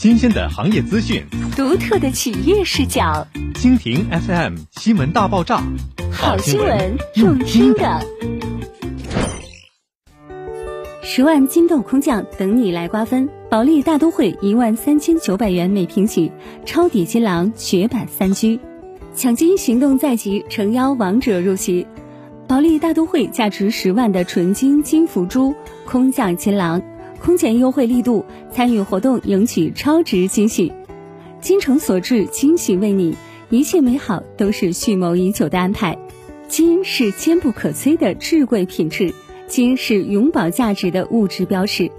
新鲜的行业资讯，独特的企业视角。蜻蜓 FM 新闻大爆炸，好新闻用听的。十万金豆空降，等你来瓜分。保利大都会一万三千九百元每平起，抄底金狼绝版三居，抢金行动在即，诚邀王者入席。保利大都会价值十万的纯金金福珠空降金狼。空前优惠力度，参与活动赢取超值惊喜。金诚所至，惊喜为你，一切美好都是蓄谋已久的安排。金是坚不可摧的至贵品质，金是永保价值的物质标识。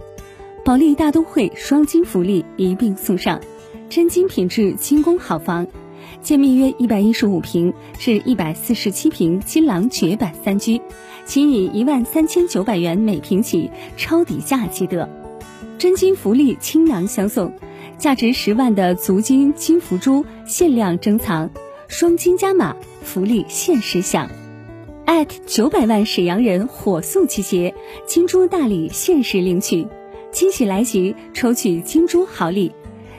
保利大都会双金福利一并送上，真金品质精工好房，建面约一百一十五平至一百四十七平金廊绝版三居。仅以一万三千九百元每平起，超底价即得，真金福利倾囊相送，价值十万的足金金福珠限量珍藏，双金加码福利限时享。at 九百万沈阳人火速集结，金珠大礼限时领取，惊喜来袭，抽取金珠好礼，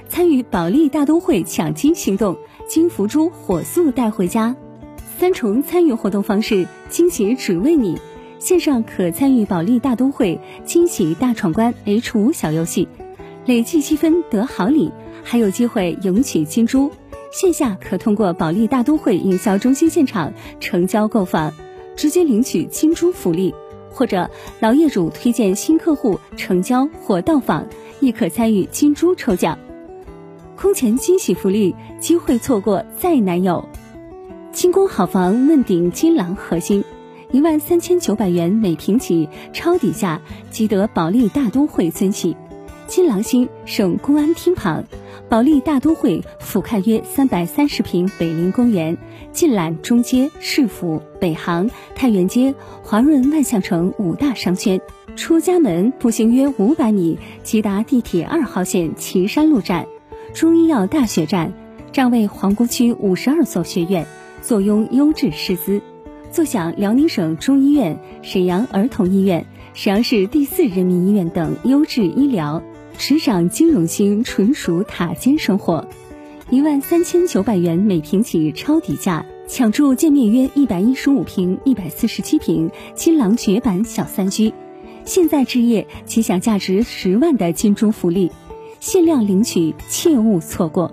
参与保利大都会抢金行动，金福珠火速带回家。三重参与活动方式，惊喜只为你！线上可参与保利大都会惊喜大闯关 H 五小游戏，累计积分得好礼，还有机会赢取金珠。线下可通过保利大都会营销中心现场成交购房，直接领取金珠福利；或者老业主推荐新客户成交或到访，亦可参与金珠抽奖。空前惊喜福利，机会错过再难有。清宫好房问鼎金廊核心，一万三千九百元每平起，抄底价即得保利大都会尊喜。金廊新省公安厅旁，保利大都会俯瞰约三百三十平北陵公园，尽览中街、市府、北航、太原街、华润万象城五大商圈。出家门步行约五百米即达地铁二号线岐山路站、中医药大学站，占位皇姑区五十二所学院。坐拥优质师资，坐享辽宁省中医院、沈阳儿童医院、沈阳市第四人民医院等优质医疗，执掌金融星，纯属塔尖生活。一万三千九百元每平起超底价，抢住建面约一百一十五平、一百四十七平新郎绝版小三居，现在置业即享价值十万的金钟福利，限量领取，切勿错过。